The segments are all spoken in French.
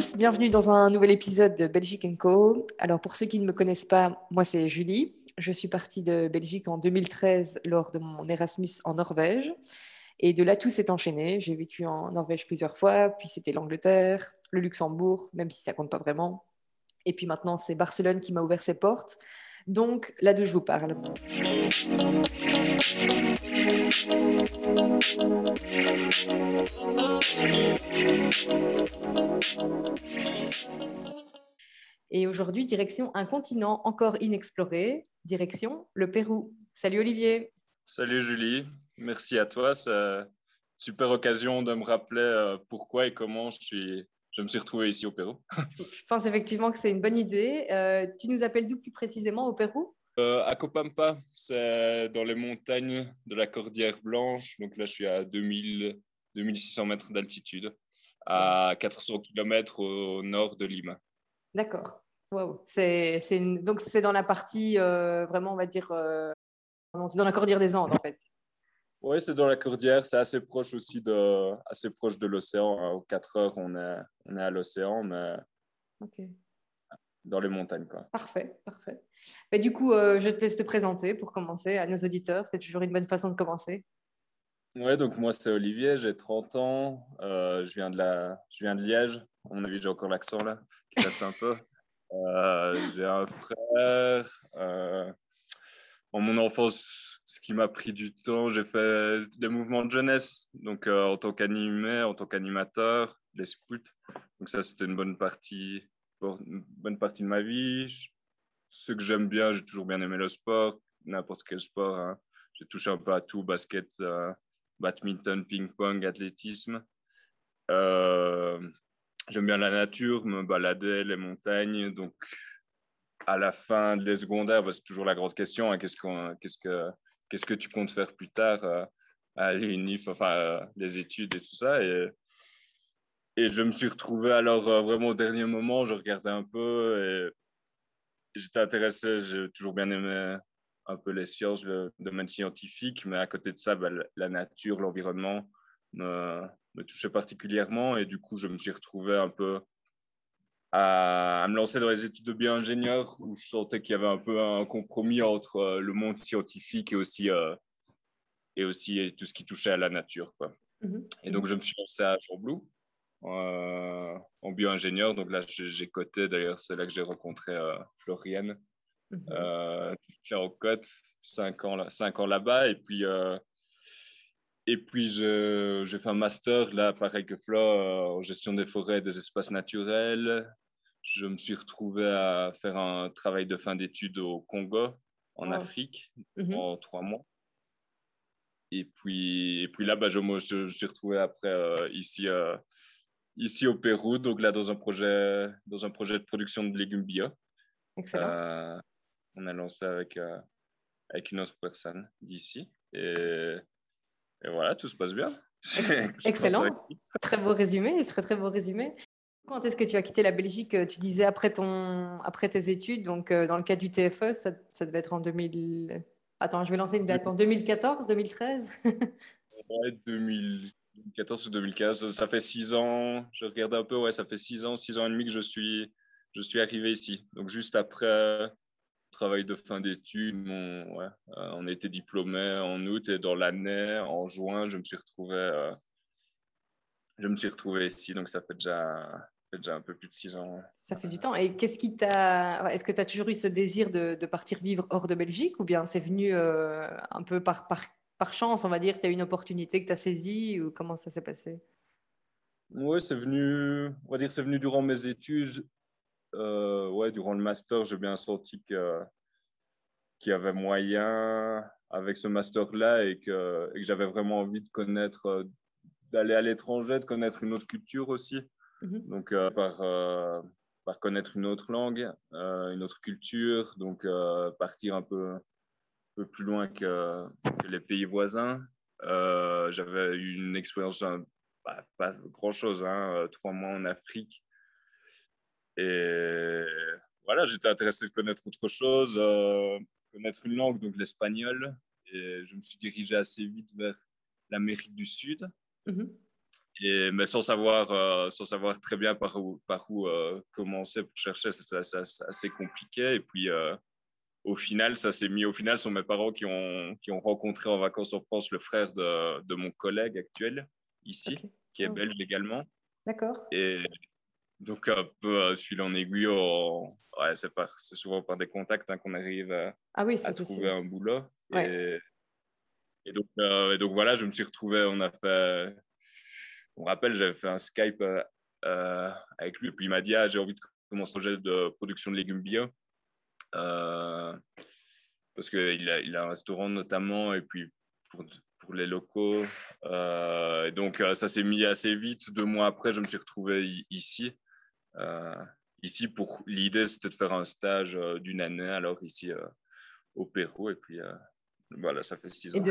tous, bienvenue dans un nouvel épisode de Belgique Co. Alors pour ceux qui ne me connaissent pas, moi c'est Julie. Je suis partie de Belgique en 2013 lors de mon Erasmus en Norvège. Et de là, tout s'est enchaîné. J'ai vécu en Norvège plusieurs fois, puis c'était l'Angleterre, le Luxembourg, même si ça compte pas vraiment. Et puis maintenant, c'est Barcelone qui m'a ouvert ses portes. Donc là d'où je vous parle. Et aujourd'hui, direction un continent encore inexploré, direction le Pérou. Salut Olivier. Salut Julie, merci à toi. C'est super occasion de me rappeler euh, pourquoi et comment je, suis, je me suis retrouvé ici au Pérou. je pense effectivement que c'est une bonne idée. Euh, tu nous appelles d'où plus précisément au Pérou? Euh, À Copampa, c'est dans les montagnes de la Cordillère Blanche. Donc là, je suis à 2000, 2600 mètres d'altitude, à 400 km au nord de Lima. D'accord. Wow. C'est, Donc, c'est dans la partie, euh, vraiment, on va dire, euh, c'est dans la cordillère des Andes, en fait. Oui, c'est dans la cordillère. C'est assez proche aussi de, assez proche de l'océan. Hein. Aux 4 heures, on est, on est à l'océan, mais dans les montagnes. Quoi. Parfait, parfait. Mais du coup, euh, je te laisse te présenter pour commencer à nos auditeurs. C'est toujours une bonne façon de commencer. Oui, donc moi, c'est Olivier, j'ai 30 ans. je, viens de la... je viens de Liège. À mon avis, j'ai encore l'accent là, qui reste un peu. Euh, j'ai un frère. Euh, en mon enfance, ce qui m'a pris du temps, j'ai fait des mouvements de jeunesse, donc euh, en tant qu'animé, en tant qu'animateur, des scouts. Donc ça, c'était une bonne partie, une bonne partie de ma vie. Ce que j'aime bien, j'ai toujours bien aimé le sport, n'importe quel sport. Hein. J'ai touché un peu à tout, basket, badminton, ping-pong, athlétisme. Euh, J'aime bien la nature, me balader, les montagnes. Donc, à la fin des secondaires, bah, c'est toujours la grande question. Hein, qu'est-ce, qu'est-ce, que, qu'est-ce que tu comptes faire plus tard euh, à l'UNIF, enfin, euh, les études et tout ça. Et je me suis retrouvé alors euh, vraiment au dernier moment, je regardais un peu et j'étais intéressé, j'ai toujours bien aimé un peu les sciences, le domaine scientifique, mais à côté de ça, bah, la nature, l'environnement me, me touchait particulièrement. Et du coup, je me suis retrouvé un peu à, me lancer dans les études de bio-ingénieur où je sentais qu'il y avait un peu un compromis entre euh, le monde scientifique et aussi, euh, et aussi tout ce qui touchait à la nature. Quoi. Mhm. Et donc, je me suis lancé à Jean euh, en bio-ingénieur. Donc là, j'ai coté, d'ailleurs, c'est là que j'ai rencontré Floriane, mhm. qui est en cote, cinq ans, cinq ans là-bas. Et puis, et puis, j'ai fait un master, là, pareil que Flo, euh, en gestion des forêts et des espaces naturels. Je me suis retrouvé à faire un travail de fin d'études au Congo, en Afrique, mhm. en trois mois. Et puis, et puis là, bah, je, me suis retrouvé après euh, ici, euh, ici au Pérou, donc là, dans un projet, dans un projet de production de légumes bio. Excellent. on a lancé avec, avec une autre personne d'ici. Et et voilà, tout se passe bien. Excellent. Très beau résumé, très très beau résumé. Quand est-ce que tu as quitté la Belgique Tu disais après, ton, après tes études, donc euh, dans le cas du TFE, ça, ça, devait être en 2000. Attends, je vais lancer une date en 2014, 2013 Ouais, 2014 ou 2015, ça fait six ans. Je regarde un peu, ouais, ça fait six ans, six ans et demi que je suis, je suis arrivé ici. Donc juste après travail de fin d'études. Euh, on été diplômé en août et dans l'année, en juin, je me suis retrouvé, euh, je me suis retrouvé ici. Donc ça fait déjà, déjà un peu plus de six ans. Ça fait du temps. Et qu'est-ce qui t'a. Est-ce que tu as toujours eu ce désir de, de, partir vivre hors de Belgique ou bien c'est venu euh, un peu par, par, par, chance, on va dire Tu as une opportunité que tu as saisie ou comment ça s'est passé? Oui, c'est venu, on va dire, c'est venu durant mes études. Euh, ouais, durant le master, j'ai bien senti que qu'il y avait moyen avec ce master-là et que, que j'avais vraiment envie de connaître, euh, d'aller à l'étranger, de connaître une autre culture aussi. Mhm. Donc, euh, par, par connaître une autre langue, une autre culture, donc partir un peu, peu plus loin que, que les pays voisins. j'avais eu une expérience, bah, pas grand-chose, hein, trois mois en Afrique et voilà, j'étais intéressé de connaître autre chose, euh, connaître une langue, donc l'espagnol. Et je me suis dirigé assez vite vers l'Amérique du Sud. Mhm. Et, mais sans savoir, sans savoir très bien par où, par où commencer pour chercher, c'est assez compliqué. Et puis, au final, ça s'est mis. Au final, ce sont mes parents qui ont, qui ont rencontré en vacances en France le frère de, de mon collègue actuel, ici, qui est oh. belge également. D'accord. Et donc, un peu fil en aiguille, ouais, c'est, c'est souvent par des contacts hein, qu'on arrive à, ah oui, à trouver un boulot. Et, et, donc, euh, et donc, voilà, je me suis retrouvé, on a fait. On rappelle, j'avais fait un Skype euh, euh, avec lui, et puis il m'a dit ah, j'ai envie de commencer un projet de production de légumes bio. Euh, parce qu'il a, il a un restaurant notamment, et puis pour, pour les locaux. Euh, et donc, euh, ça s'est mis assez vite. Deux mois après, je me suis retrouvé ici. ici, pour l'idée, c'était de faire un stage d'une année, alors ici au Pérou. Et puis, voilà, ça fait six ans.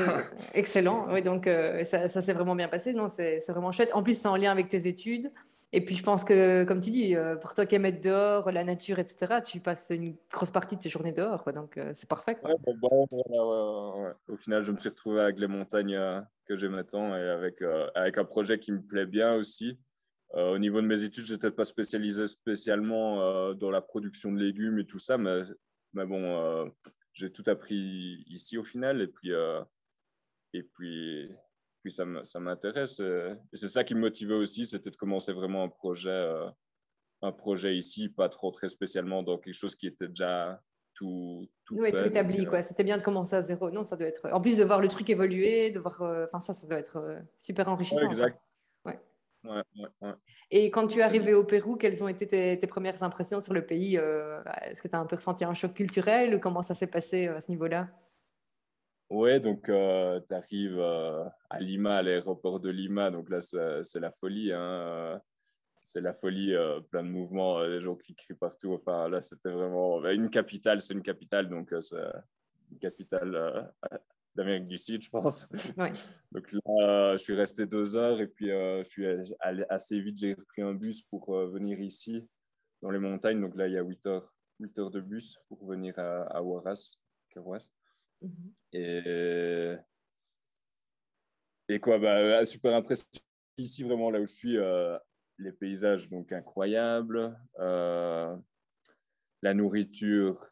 Excellent. Oui, donc ça, ça s'est vraiment bien passé. Non, c'est vraiment chouette. En plus, c'est en lien avec tes études. Et puis, je pense que, comme tu dis, euh, pour toi qui aimes être dehors, la nature, etc., tu passes une grosse partie de tes journées dehors. Donc, euh, c'est parfait. Ouais, Au final, je me suis retrouvé avec les montagnes euh, que j'ai maintenant et avec, avec un projet qui me plaît bien aussi. au niveau de mes études, je n'étais pas spécialisé spécialement dans la production de légumes et tout ça, mais, mais bon, j'ai tout appris ici au final. Et puis, et puis puis ça m'intéresse. Euh, et c'est ça qui me motivait aussi, c'était de commencer vraiment un projet, euh, un projet ici, pas trop très spécialement dans quelque chose qui était déjà tout, tout, tout établi. Euh, quoi. C'était bien de commencer à zéro. Non, ça doit être. En plus de voir le truc évoluer, de voir. Enfin, ça, ça doit être super enrichissant. exact. Ouais, Et quand tu es arrivé au Pérou, quelles ont été tes, tes premières impressions sur le pays Est-ce que tu as un peu ressenti un choc culturel ou comment ça s'est passé à ce niveau-là? Ouais, donc euh, tu arrives euh, à Lima, à l'aéroport de Lima, donc là c'est la folie, hein, euh, c'est la folie, plein de mouvements, des gens qui crient partout. Enfin là c'était vraiment bah, une capitale, c'est une capitale, donc c'est une capitale d'Amérique du Sud, je pense. Ouais. donc là je suis resté deux heures et puis je suis allé assez vite, j'ai pris un bus pour venir ici dans les montagnes, donc là il y a 8 heures, 8 heures de bus pour venir à, à Huaraz, Mhm. Et, et quoi, bah, super impressionnant. Ici, vraiment, là où je suis, euh, les paysages, donc incroyables. Euh, la nourriture,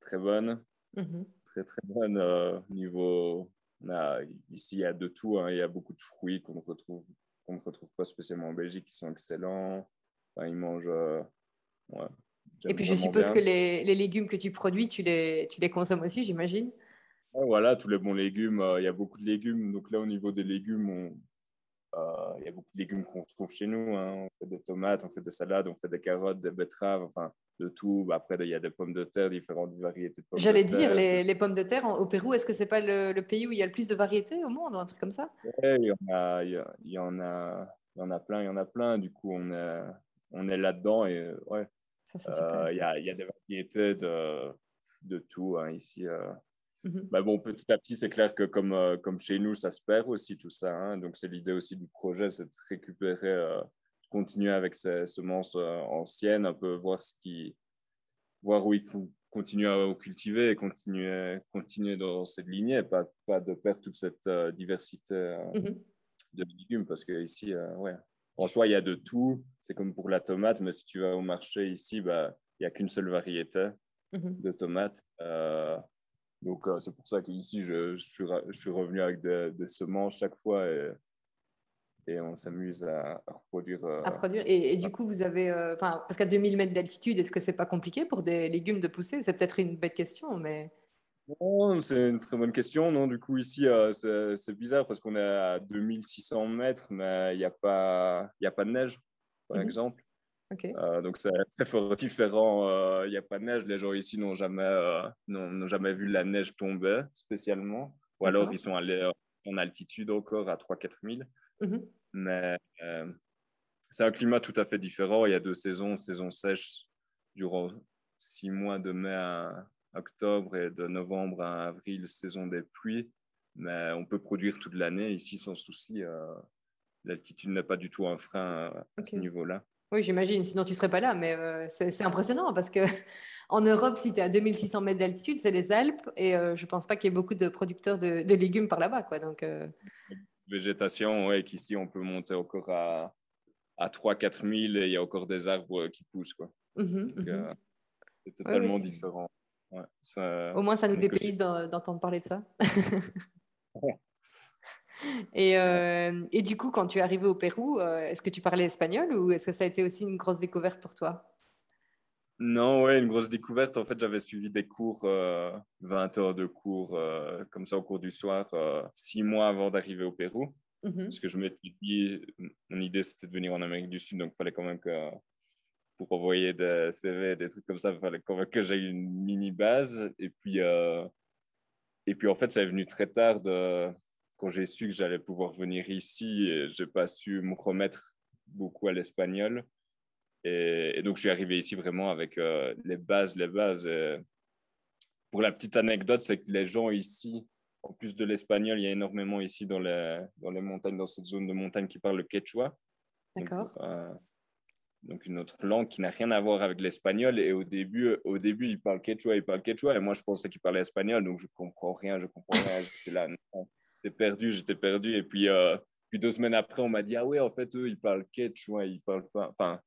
très bonne. Mhm. Très, très bonne. Euh, niveau, ici, il y a de tout. Hein. Il y a beaucoup de fruits qu'on ne retrouve, qu'on ne retrouve pas spécialement en Belgique, qui sont excellents. ils mangent. Ouais, et puis, je suppose que les, les, légumes que tu produis, tu les, tu les consommes aussi, j'imagine? Voilà, tous les bons légumes. Euh, il y a beaucoup de légumes. Donc là, au niveau des légumes, euh, il y a beaucoup de légumes qu'on trouve chez nous. Hein. On fait des tomates, on fait des salades, on fait des carottes, des betteraves, enfin de tout. Bah, après, il y a des pommes de terre, différentes variétés de pommes J'allais dire, les, les, pommes de terre au Pérou, est-ce que c'est pas le, pays où il y a le plus de variétés au monde, un truc comme ça Oui, il y en a, il y, en a, il y en a plein, il y en a plein. Du coup, on est, on est là-dedans et ouais. Euh, il y, a, y, a, des variétés de, de tout hein, ici. Mhm. Bah bon, petit à petit, c'est clair que comme, euh, comme chez nous, ça se perd aussi tout ça. Hein. Donc, c'est l'idée aussi du projet, c'est de récupérer, euh, continuer avec ces semences euh, anciennes, un peu voir ce qui, voir où il continuer à cultiver et continuer, continuer dans cette lignée, pas, pas de perdre toute cette diversité mhm. de légumes, parce que ici, ouais, en soi, il y a de tout. C'est comme pour la tomate, mais si tu vas au marché ici, bah, il n'y a qu'une seule variété mhm. de tomates. Donc, euh, c'est pour ça qu'ici, je, je, suis, revenu avec des, semences chaque fois et, et on s'amuse à, reproduire. Euh, à produire. Et, du coup, vous avez. Euh, parce qu'à 2000 mètres d'altitude, est-ce que c'est pas compliqué pour des légumes de pousser? C'est peut-être une bête question, mais. Non, c'est une très bonne question. Non, du coup, ici, c'est bizarre parce qu'on est à 2600 mètres, mais il n'y a, pas, a pas de neige, par mhm. exemple. Euh, donc c'est très fort différent. Euh, il n'y a pas de neige. Les gens ici n'ont jamais, euh, n'ont jamais vu la neige tomber spécialement. Ou alors ils sont allés en altitude encore à 3-4 000. Mhm. Mais c'est un climat tout à fait différent. Il y a deux saisons. Saison sèche durant six mois de mai à octobre et de novembre à avril, saison des pluies. Mais on peut produire toute l'année ici sans souci. L'altitude n'est pas du tout un frein à ce niveau-là. Oui, j'imagine, sinon tu ne serais pas là, mais euh, c'est impressionnant parce que en Europe, si tu es à 2600 mètres d'altitude, c'est les Alpes et euh, je ne pense pas qu'il y ait beaucoup de producteurs de, légumes par là-bas. Quoi, donc, euh. végétation, ouais, qu'ici, on peut monter encore à, à 3-4 000 et il y a encore des arbres qui poussent. Quoi. C'est totalement différent. Au moins, ça nous dépayse d'entendre parler de ça. Et, euh, et, du coup, quand tu es arrivé au Pérou, euh, est-ce que tu parlais espagnol ou est-ce que ça a été aussi une grosse découverte pour toi? Non, ouais, une grosse découverte. En fait, j'avais suivi des cours, 20 euh, heures de cours, comme ça au cours du soir, six mois avant d'arriver au Pérou. Mhm. Parce que je m'étais dit, mon idée c'était de venir en Amérique du Sud, donc il fallait quand même que pour envoyer des CV, des trucs comme ça, il fallait quand même que j'aie une mini base. Et puis, et puis en fait, ça est venu très tard de quand j'ai su que j'allais pouvoir venir ici, je n'ai pas su me remettre beaucoup à l'espagnol. Et, donc, je suis arrivé ici vraiment avec euh, les bases, les bases. pour la petite anecdote, c'est que les gens ici, en plus de l'espagnol, il y a énormément ici dans les, dans les montagnes, dans cette zone de montagne qui parle le quechua. D'accord. Euh, donc, une autre langue qui n'a rien à voir avec l'espagnol. Et au début, au début, ils parlent quechua, ils parlent quechua. Et moi, je pensais qu'ils parlaient espagnol, donc je comprends rien, je comprends rien. J'étais là, j'étais perdu, j'étais perdu. Et puis, euh, puis deux semaines après, on m'a dit, ah ouais, en fait, eux, ils parlent quechua, ils parlent pas. Enfin,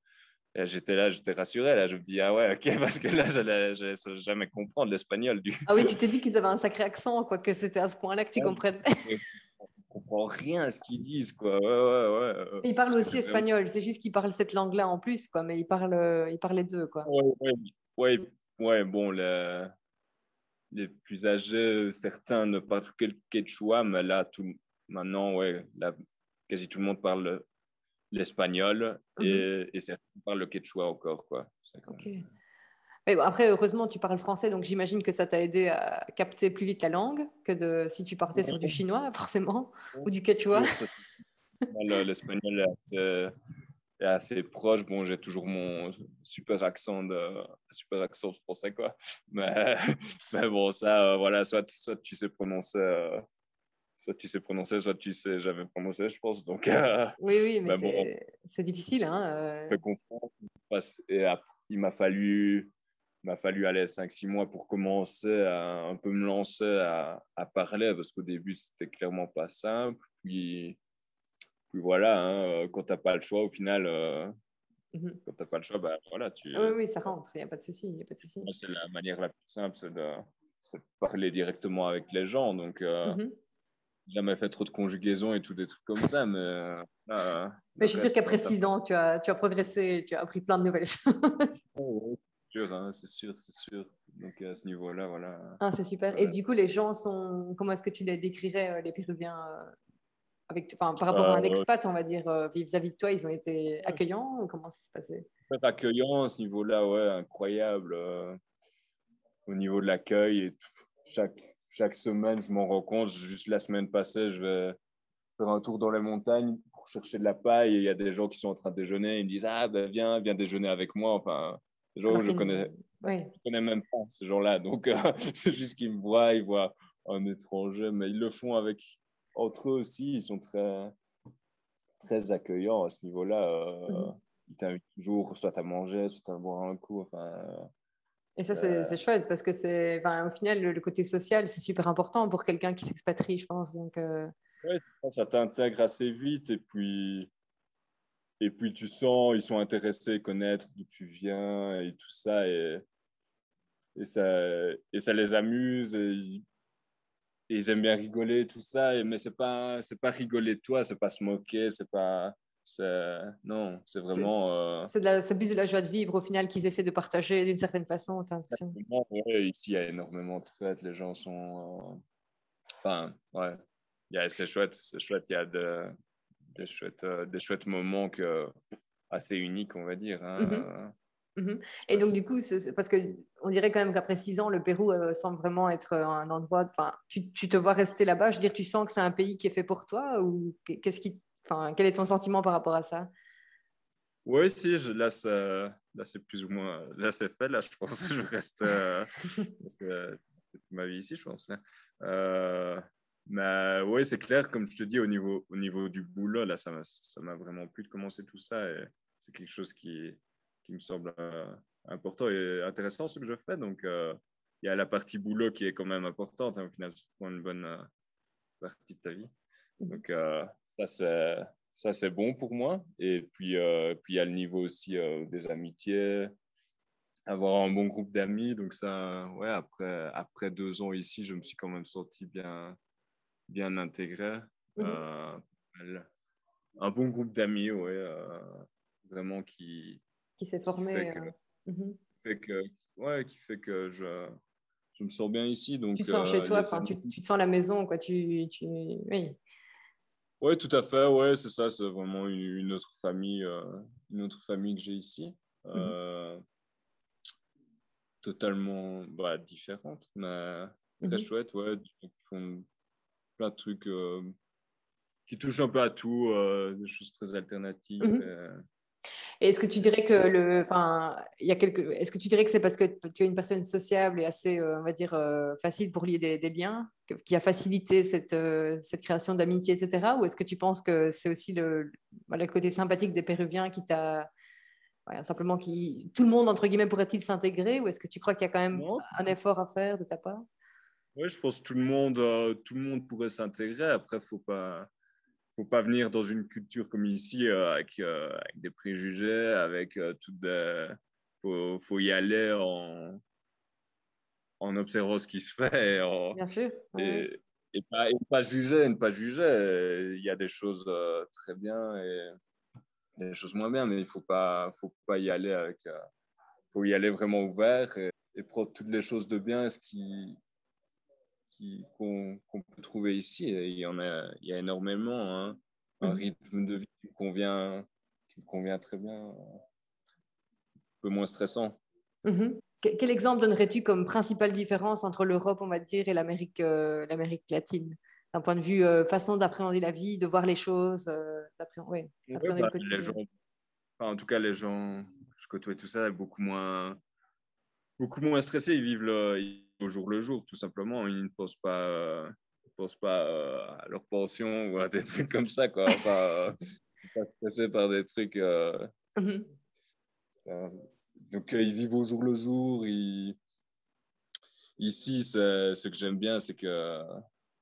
j'étais là, j'étais rassuré. Là, je me dis, ah ouais, ok, parce que là, je n'allais jamais comprendre l'espagnol. Du... Ah oui, tu t'es dit qu'ils avaient un sacré accent, quoi, que c'était à ce point-là que tu comprennes. On comprend rien à ce qu'ils disent, quoi. Ouais, ouais, ouais. Ils parlent aussi espagnol, c'est juste qu'ils parlent cette langue-là en plus, quoi, mais ils parlent, ils parlent les deux, quoi. Ouais, ouais, ouais, ouais bon, le les plus âgés, certains ne parlent que le quechua, mais là, tout, maintenant, ouais, là, quasi tout le monde parle l'espagnol et, mhm. et, certains parlent le quechua encore. Quoi. Mais après, heureusement, tu parles français, donc j'imagine que ça t'a aidé à capter plus vite la langue que de, si tu partais sur du chinois, forcément, ou du quechua. L'espagnol est assez proche. Bon, j'ai toujours mon super accent de super accent français quoi. Mais, mais bon, ça, euh, voilà, soit, soit tu sais prononcer. Euh, soit tu sais prononcer, soit tu sais jamais prononcer, je pense. Donc, euh, oui, oui, mais, bon, c'est difficile. Hein, Et il m'a fallu, m'a fallu aller 5-6 mois pour commencer à un peu me lancer à, à parler, parce qu'au début, c'était clairement pas simple. Puis, puis voilà, hein, euh, quand tu n'as pas le choix, au final, euh, mhm. quand tu n'as pas le choix, bah, voilà, tu... oui, oui, ça rentre, il n'y a pas de souci. C'est la manière la plus simple, c'est de, parler directement avec les gens. Donc, euh, mhm. jamais fait trop de conjugaison et tout, des trucs comme ça, mais... mais je suis sûre qu'après six ans, tu as, tu as progressé, tu as appris plein de nouvelles choses. Hein, c'est sûr, c'est sûr. Donc à ce niveau-là, voilà. Ah, c'est super. Et du coup, les gens sont. Comment est-ce que tu les décrirais, les Péruviens par rapport à un euh, expat, on va dire, euh, vis-à-vis de toi, ils ont été accueillants Comment ça s'est passé? Accueillants à ce niveau-là, ouais, incroyable. Euh, au niveau de l'accueil, et chaque, chaque semaine, je m'en rends compte. Juste la semaine passée, je vais faire un tour dans les montagnes pour chercher de la paille et il y a des gens qui sont en train de déjeuner. Ils me disent Ah, ben viens, viens déjeuner avec moi. Enfin, des gens que je connais, je connais même pas, ces gens-là. Donc, c'est juste qu'ils me voient, ils voient un étranger, mais ils le font avec entre eux aussi, ils sont très, très accueillants à ce niveau-là. Euh, mhm. Ils t'invitent toujours soit à manger, soit à boire un coup. Enfin, et ça, c'est chouette parce que c'est, enfin, au final, le, côté social, c'est super important pour quelqu'un qui s'expatrie, je pense. Donc, euh... ça t'intègre assez vite et puis, et puis tu sens, ils sont intéressés, connaître d'où tu viens et tout ça. Et, et, ça, et ça les amuse. Et ils aiment bien rigoler, tout ça, mais c'est pas, c'est pas rigoler de toi, c'est pas se moquer, c'est pas. Non, c'est vraiment. C'est euh... plus de la joie de vivre au final qu'ils essaient de partager d'une certaine façon. Ouais, ici, il y a énormément de fêtes, les gens sont. Euh, enfin, ouais, c'est chouette, c'est chouette, il y a de, des, chouettes, euh, des chouettes moments que, assez uniques, on va dire. Hein. Mm-hmm. Mhm. Et donc, du coup, parce qu'on dirait quand même qu'après six ans, le Pérou euh, semble vraiment être euh, un endroit. Enfin, tu, tu, te vois rester là-bas. Je veux dire, tu sens que c'est un pays qui est fait pour toi ou qu'est-ce qui, enfin, quel est ton sentiment par rapport à ça? Oui, si, je, là, là c'est plus ou moins. Là, c'est fait. Là, je pense que je reste. Euh, parce que ma vie ici, je pense. mais oui, c'est clair, comme je te dis, au niveau, au niveau du boulot, là, ça m'a vraiment plu de commencer tout ça. Et c'est quelque chose qui qui me semble euh, important et intéressant ce que je fais. Donc, euh, il y a la partie boulot qui est quand même importante. Hein, au final, c'est une bonne, euh, partie de ta vie. Donc, ça, c'est, ça, c'est bon pour moi. Et puis, euh, puis il y a le niveau aussi euh, des amitiés, avoir un bon groupe d'amis. Donc, ça, ouais, après, après deux ans ici, je me suis quand même senti bien, bien intégré. Un bon groupe d'amis, ouais, vraiment qui. Qui s'est formé. Mhm. fait que, ouais, qui fait que je je me sens bien ici. Donc, tu te sens chez toi, tu, tu, te sens à la maison, quoi. Tu, tu... Oui. Oui, tout à fait. Ouais, c'est ça. C'est vraiment une, autre famille, euh, une autre famille que j'ai ici. Mhm. Euh, totalement bah, différente, mais très mhm. chouette. Ouais, ils font plein de trucs euh, qui touchent un peu à tout, des choses très alternatives. Est-ce que tu dirais que le, enfin, il y a quelques, est-ce que tu dirais que c'est parce que tu es une personne sociable et assez, euh, on va dire, euh, facile pour lier des, liens, qui a facilité cette, euh, cette création d'amitié, etc. Ou est-ce que tu penses que c'est aussi le, le côté sympathique des Péruviens qui t'a, simplement qui, tout le monde entre guillemets pourrait-il s'intégrer, ou est-ce que tu crois qu'il y a quand même un effort à faire de ta part? Oui, je pense que tout le monde, tout le monde pourrait s'intégrer. Après, faut pas faut pas venir dans une culture comme ici euh, avec, euh, avec, des préjugés, avec euh, tout des... Faut, faut y aller en, en observant ce qui se fait. Et Bien sûr. Et, et, pas, et, pas, juger, ne pas juger. Il y a des choses très bien et des choses moins bien, mais il faut pas, faut pas y aller avec. faut y aller vraiment ouvert et, et prendre toutes les choses de bien, ce qui, qu'on peut trouver ici. il y en a, il y a énormément. Hein. Un mhm. rythme de vie qui me convient, qui convient très bien, un peu moins stressant. Mhm. Quel exemple donnerais-tu comme principale différence entre l'Europe, on va dire, et l'Amérique euh, latine? D'un point de vue euh, façon d'appréhender la vie, de voir les choses, euh, ouais, bah, les gens, En tout cas, les gens, je côtoie tout ça, beaucoup moins, beaucoup moins stressés. Ils vivent le, au jour le jour, tout simplement. Ils ne pensent pas, euh, pensent pas euh, à leur pension ou à des trucs comme ça, quoi. Pas, pas stressés par des trucs. Euh, mhm. donc, ils vivent au jour le jour. Ici, ce que j'aime bien, c'est que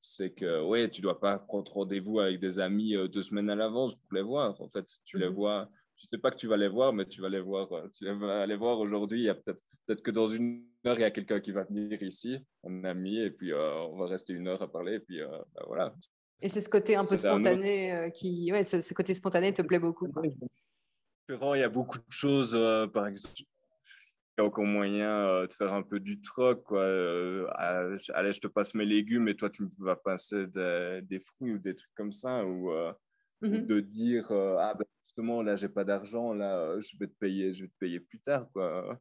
c'est que ouais, tu dois pas prendre rendez-vous avec des amis deux semaines à l'avance pour les voir. En fait, tu les mhm. vois tu sais pas que tu vas les voir, mais tu vas les voir. Euh, tu vas les voir aujourd'hui. Il y a peut-être peut-être que dans une heure, il y a quelqu'un qui va venir ici, un ami, et puis euh, on va rester une heure à parler, et puis euh, bah, voilà. Et c'est ce côté un peu spontané qui, ouais, ce, côté spontané te plaît beaucoup. Il y a beaucoup de choses, par exemple. Il y a encore moyen de faire un peu du troc. Quoi. allez, je te passe mes légumes et toi, tu me vas passer des, des fruits ou des trucs comme ça. Ou, Mhm. de dire euh, ah ben justement là j'ai pas d'argent là euh, je vais te payer je vais te payer plus tard quoi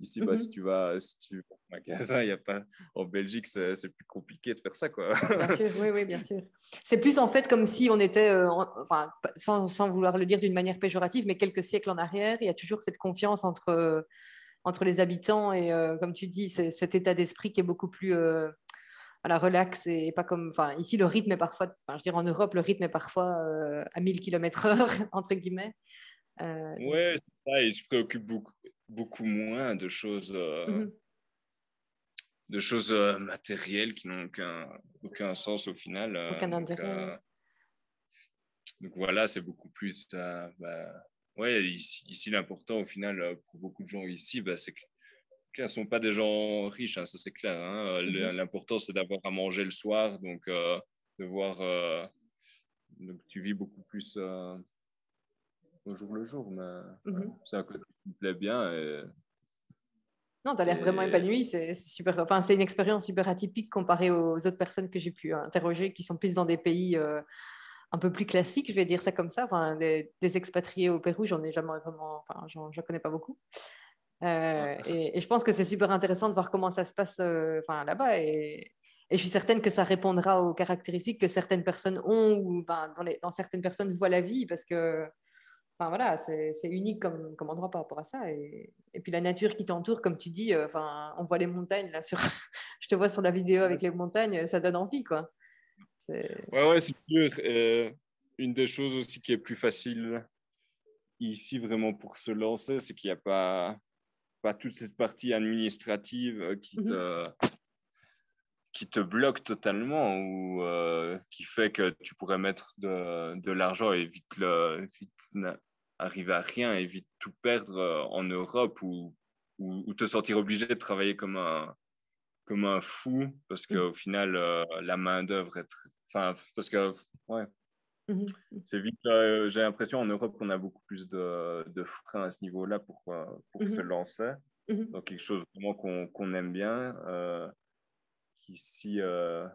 ici bah, si mhm. tu vas si tu vas au magasin il y a pas en Belgique c'est plus compliqué de faire ça quoi bien sûr oui oui bien sûr c'est plus en fait comme si on était euh, enfin sans, sans, vouloir le dire d'une manière péjorative mais quelques siècles en arrière il y a toujours cette confiance entre entre les habitants et comme tu dis cet état d'esprit qui est beaucoup plus la relax et pas comme. Enfin, ici, le rythme est parfois. Enfin, je dirais en Europe, le rythme est parfois euh, à 1000 km/h, entre guillemets. Euh, ouais, c'est ça. Ils se préoccupent beaucoup, beaucoup moins de choses. Euh, mhm. De choses euh, matérielles qui n'ont aucun, aucun sens au final. Aucun intérêt. Donc, voilà, c'est beaucoup plus. Bah, ouais, ici, ici l'important au final pour beaucoup de gens ici, bah, c'est que ne sont pas des gens riches, hein, ça c'est clair. Hein. Mhm. L'important, c'est d'avoir à manger le soir, donc euh, de voir. Euh, donc, tu vis beaucoup plus euh, au jour le jour, mais mhm. c'est un côté qui me plaît bien. Et, non, tu as l'air vraiment épanoui. C'est super. Enfin, c'est une expérience super atypique comparée aux autres personnes que j'ai pu interroger qui sont plus dans des pays un peu plus classiques, je vais dire ça comme ça. Enfin, des, des expatriés au Pérou, j'en ai jamais vraiment. Enfin, j'en connais pas beaucoup. Euh, et, je pense que c'est super intéressant de voir comment ça se passe euh, enfin, là-bas. Et, et, je suis certaine que ça répondra aux caractéristiques que certaines personnes ont ou enfin, dans, les, dans, certaines personnes voient la vie parce que enfin, voilà, c'est unique comme, comme, endroit par rapport à ça. Et, et puis la nature qui t'entoure, comme tu dis, euh, enfin, on voit les montagnes. Là, sur... je te vois sur la vidéo avec les montagnes, ça donne envie. Quoi. Ouais, ouais, c'est sûr. une des choses aussi qui est plus facile ici vraiment pour se lancer, c'est qu'il n'y a pas pas toute cette partie administrative euh, qui, mhm. te, qui te bloque totalement ou euh, qui fait que tu pourrais mettre de, de l'argent et vite, le, vite arriver à rien et vite tout perdre euh, en Europe ou, ou, te sentir obligé de travailler comme un, comme un fou parce qu'au mmh. final, euh, la main-d'œuvre est. Enfin, parce que, ouais. Mmh C'est vite, j'ai l'impression en Europe qu'on a beaucoup plus de, de freins à ce niveau-là pour, pour mmh se lancer. Donc, quelque chose vraiment qu'on aime bien qu'ici, euh,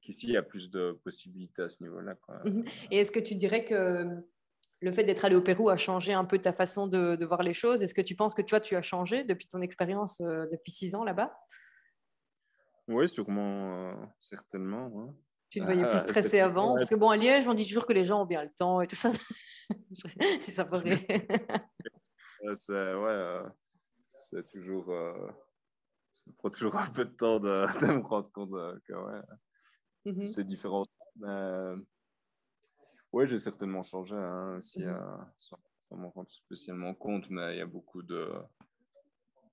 qu'ici, il y a plus de possibilités à ce niveau-là. Mhm. Et est-ce que tu dirais que le fait d'être allé au Pérou a changé un peu ta façon de, de voir les choses? Est-ce que tu penses que toi, tu as changé depuis ton expérience euh, depuis six ans là-bas? Oui, sûrement, euh, certainement. Hein. Tu te voyais plus stressé avant? Parce que bon, à Liège, on dit toujours que les gens ont bien le temps et tout ça. ça paraît. c'est, ouais, c'est toujours ça me prend toujours un peu de temps de, de me rendre compte euh, que ouais, mm c'est différent. Mais oui, j'ai certainement changé hein, aussi, mm sans, m'en rendre spécialement compte, mais il y a beaucoup de,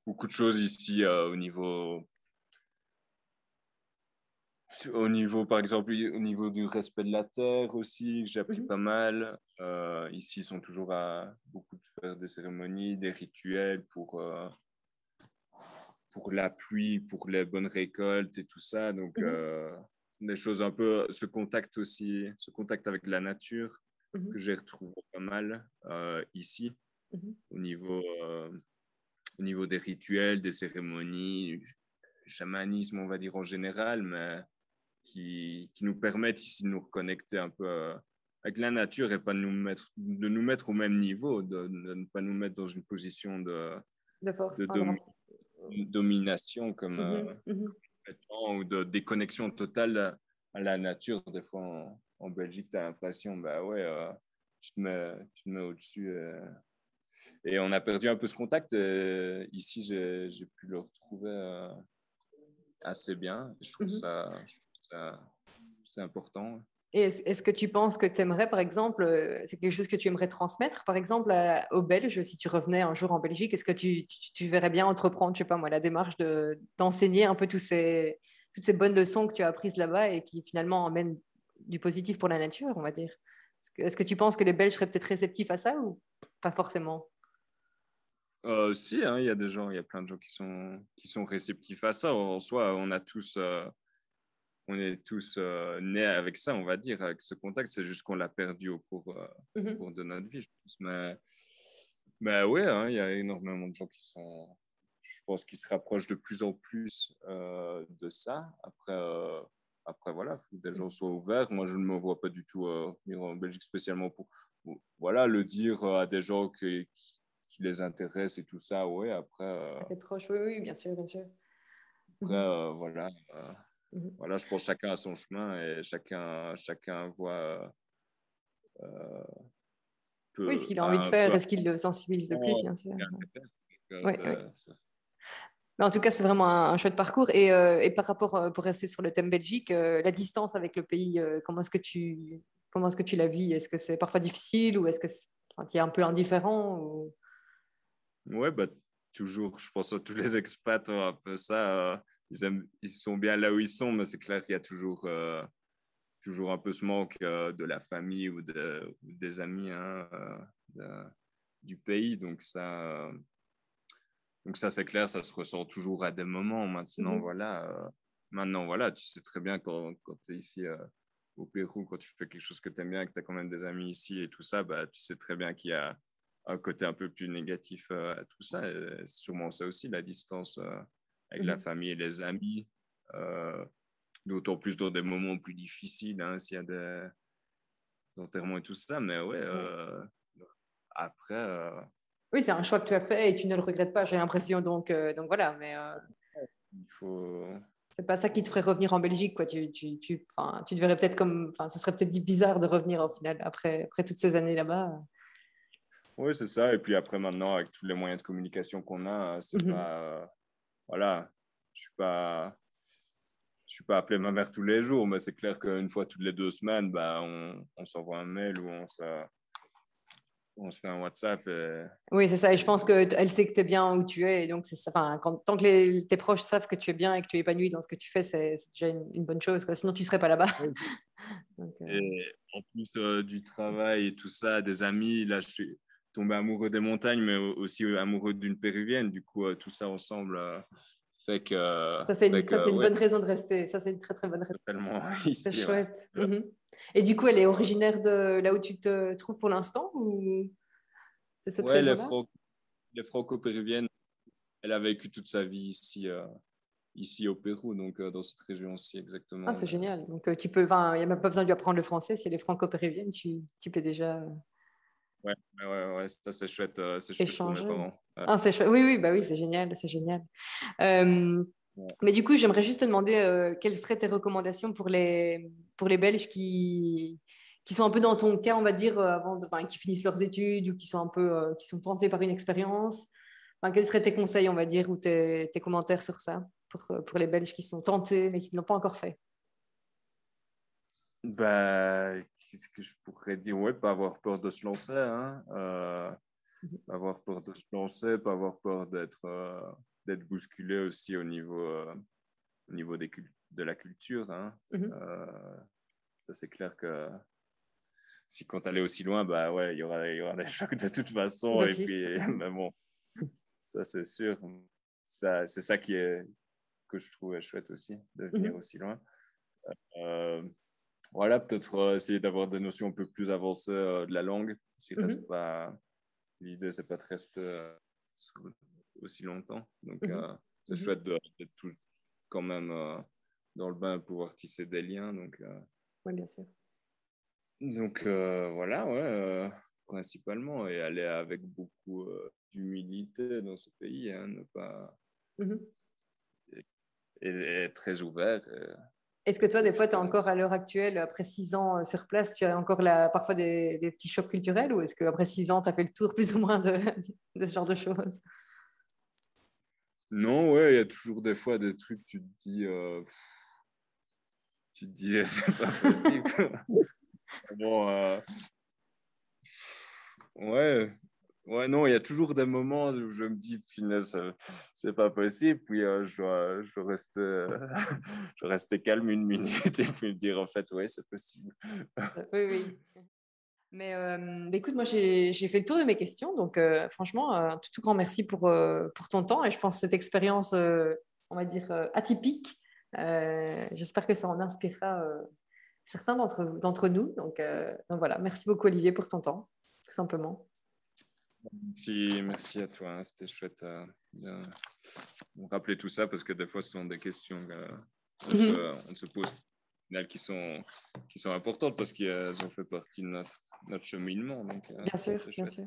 beaucoup de choses ici euh, au niveau au niveau, par exemple, au niveau du respect de la terre aussi, j'ai appris mhm. pas mal. Euh, ici, ils sont toujours à beaucoup de faire des cérémonies, des rituels pour, pour la pluie, pour les bonnes récoltes et tout ça. Donc, mhm. euh, des choses un peu, ce contact aussi, ce contact avec la nature mhm. que j'ai retrouvé pas mal euh, ici, mhm. au, niveau, euh, au niveau des rituels, des cérémonies, chamanisme, on va dire en général, mais qui, qui nous permettent ici de nous reconnecter un peu avec la nature et pas de nous mettre, de nous mettre au même niveau, de, ne pas nous mettre dans une position de, de force, domination comme, mmh mmh ou de déconnexion totale à la nature. Des fois, en, Belgique, tu as l'impression, bah ouais, euh, tu, te mets, mets au-dessus. Euh. et on a perdu un peu ce contact. ici, j'ai pu le retrouver euh, assez bien. Je trouve ça, ça c'est important. Est-ce que tu penses que tu aimerais, par exemple, euh, c'est quelque chose que tu aimerais transmettre, par exemple, aux Belges, si tu revenais un jour en Belgique, est-ce que tu, verrais bien entreprendre, je sais pas moi, la démarche d'enseigner un peu tous ces, toutes ces bonnes leçons que tu as apprises là-bas et qui finalement emmènent du positif pour la nature, on va dire? Est-ce que, que, tu penses que les Belges seraient peut-être réceptifs à ça ou pas forcément? Euh, Si, hein, il y a des gens, il y a plein de gens qui sont, qui sont réceptifs à ça. En soi, on a tous... Euh, on est tous euh, nés avec ça, on va dire, avec ce contact. C'est juste qu'on l'a perdu au cours, euh, mhm. de notre vie, je pense. Mais, mais oui, hein, il y a énormément de gens qui sont, je pense, qui se rapprochent de plus en plus euh, de ça. Après, après voilà, il faut que des gens soient ouverts. Moi, je ne me vois pas du tout venir en Belgique spécialement pour, voilà, le dire à des gens qui, qui les intéressent et tout ça. Oui, après. à tes proches, oui, oui, bien sûr, bien sûr. Après, voilà. Mhm. Voilà, je pense que chacun a son chemin et chacun, chacun voit. Euh, oui, ce qu'il a envie de faire, est-ce qu'il le sensibilise le plus, bien sûr. Mais en tout cas, c'est vraiment un, chouette parcours. Et, euh, et, par rapport, euh, pour rester sur le thème Belgique, la distance avec le pays, comment est-ce que tu, comment est-ce que tu la vis? Est-ce que c'est parfois difficile ou est-ce que tu es un peu indifférent ou... Ouais, bah, toujours, je pense que tous les expats ont un peu ça ils, ils, sont bien là où ils sont, mais c'est clair qu'il y a toujours, euh, toujours un peu ce manque euh, de la famille ou, de, des amis hein, euh, du pays. Donc ça, donc ça c'est clair, ça se ressent toujours à des moments. Maintenant, mhm. voilà, maintenant, voilà, tu sais très bien quand, quand tu es ici au Pérou, quand tu fais quelque chose que tu aimes bien, que tu as quand même des amis ici et tout ça, bah, tu sais très bien qu'il y a un côté un peu plus négatif à tout ça. C'est sûrement ça aussi, la distance avec la mmh famille et les amis. Euh, d'autant plus dans des moments plus difficiles, hein, s'il y a des enterrements et tout ça. Mais ouais, euh, après. Euh, oui, c'est un choix que tu as fait et tu ne le regrettes pas, j'ai l'impression. Donc, donc voilà. Mais, Il faut. C'est pas ça qui te ferait revenir en Belgique, quoi. Tu, tu, tu, tu te verrais peut-être comme. Enfin, ce serait peut-être bizarre de revenir au final après, après toutes ces années là-bas. Oui, c'est ça. Et puis après, maintenant, avec tous les moyens de communication qu'on a, c'est mmh pas voilà, je suis pas, je suis pas appelé ma mère tous les jours, mais c'est clair qu'une fois toutes les deux semaines, bah, on, on s'envoie un mail ou on, on se fait un WhatsApp. Oui, c'est ça. Et je pense qu'elle sait que tu es bien où tu es. Et donc, c'est ça. Enfin, quand, tant que les, tes proches savent que tu es bien et que tu es épanoui dans ce que tu fais, c'est déjà une, bonne chose. Quoi. Sinon, tu ne serais pas là-bas. Euh, et en plus euh, du travail et tout ça, des amis, là, je suis tombé amoureux des montagnes, mais aussi amoureux d'une péruvienne. Du coup, euh, tout ça ensemble fait que. Ça, c'est une, bonne raison de rester. Ça, c'est une très, très bonne raison. Tellement C'est chouette. Mhm. Et du coup, elle est originaire de là où tu te trouves pour l'instant ou de cette ouais, les, franco-péruviennes. Elle a vécu toute sa vie ici, euh, ici au Pérou, donc euh, dans cette région aussi, exactement. Ah, c'est génial. Donc, euh, tu peux, il n'y a même pas besoin de lui apprendre le français. Si elle est franco-péruvienne, tu, tu peux déjà. Ouais, ouais, ouais, ça c'est chouette. c'est chouette. Ah, c'est chouette. Oui, oui, bah oui, c'est génial, c'est génial. Mais du coup, j'aimerais juste te demander euh, quelles seraient tes recommandations pour les, pour les Belges qui, qui sont un peu dans ton cas, on va dire, euh, avant de, qui finissent leurs études ou qui sont un peu euh, qui sont tentés par une expérience? Enfin, quels seraient tes conseils, on va dire, ou tes, tes commentaires sur ça pour, pour, les Belges qui sont tentés mais qui ne l'ont pas encore fait? Bah, Qu'est-ce que je pourrais dire? Ouais, pas avoir peur de se lancer. Hein. Mhm. Pas avoir peur de se lancer, pas avoir peur d'être d'être bousculé aussi au niveau, euh, au niveau des, de la culture. Hein. Mhm. Euh, ça, c'est clair que si quand allais aussi loin, bah ouais, il y aura, y aura des chocs de toute façon. Et puis, mais bon, ça, c'est sûr. Ça, c'est ça qui est, que je trouvais chouette aussi, de venir mhm. aussi loin. Euh, voilà, peut-être essayer d'avoir des notions un peu plus avancées de la langue. Si mm pas, l'idée, c'est pas de rester aussi longtemps. Donc, mhm. euh, c'est mhm. chouette d'être quand même euh, dans le bain, pouvoir tisser des liens. Donc, euh, oui, bien sûr. Donc, voilà, ouais, principalement, et aller avec beaucoup d'humilité dans ce pays, hein, ne pas. Mhm. Et, être très ouvert. Est-ce que toi, des fois, tu as encore à l'heure actuelle, après six ans sur place, tu as encore la, parfois des, des petits chocs culturels ou est-ce qu'après six ans, tu as fait le tour plus ou moins de, de ce genre de choses? Non, ouais, il y a toujours des fois des trucs, tu te dis, euh, tu te dis, c'est pas possible. bon, euh, ouais, ouais, non, il y a toujours des moments où je me dis, finesse, c'est pas possible, puis euh, je, je, reste, je reste calme une minute et puis me dire, en fait, ouais, c'est possible. oui, oui. Mais euh, écoute, moi j'ai fait le tour de mes questions, donc euh, franchement, un euh, tout, tout, grand merci pour, pour ton temps et je pense que cette expérience, on va dire, atypique, j'espère que ça en inspirera certains d'entre nous. Donc, voilà, merci beaucoup Olivier pour ton temps, tout simplement. Merci, merci à toi, hein. c'était chouette de rappeler tout ça parce que des fois ce sont des questions qu'on se, se pose qui sont, qui sont importantes parce qu'elles ont fait partie de notre, notre cheminement. Donc, euh, bien sûr, bien sûr.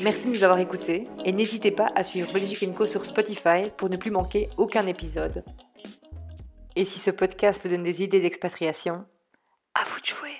Merci de nous avoir écoutés et n'hésitez pas à suivre Belgique Co sur Spotify pour ne plus manquer aucun épisode. Et si ce podcast vous donne des idées d'expatriation, à vous de jouer.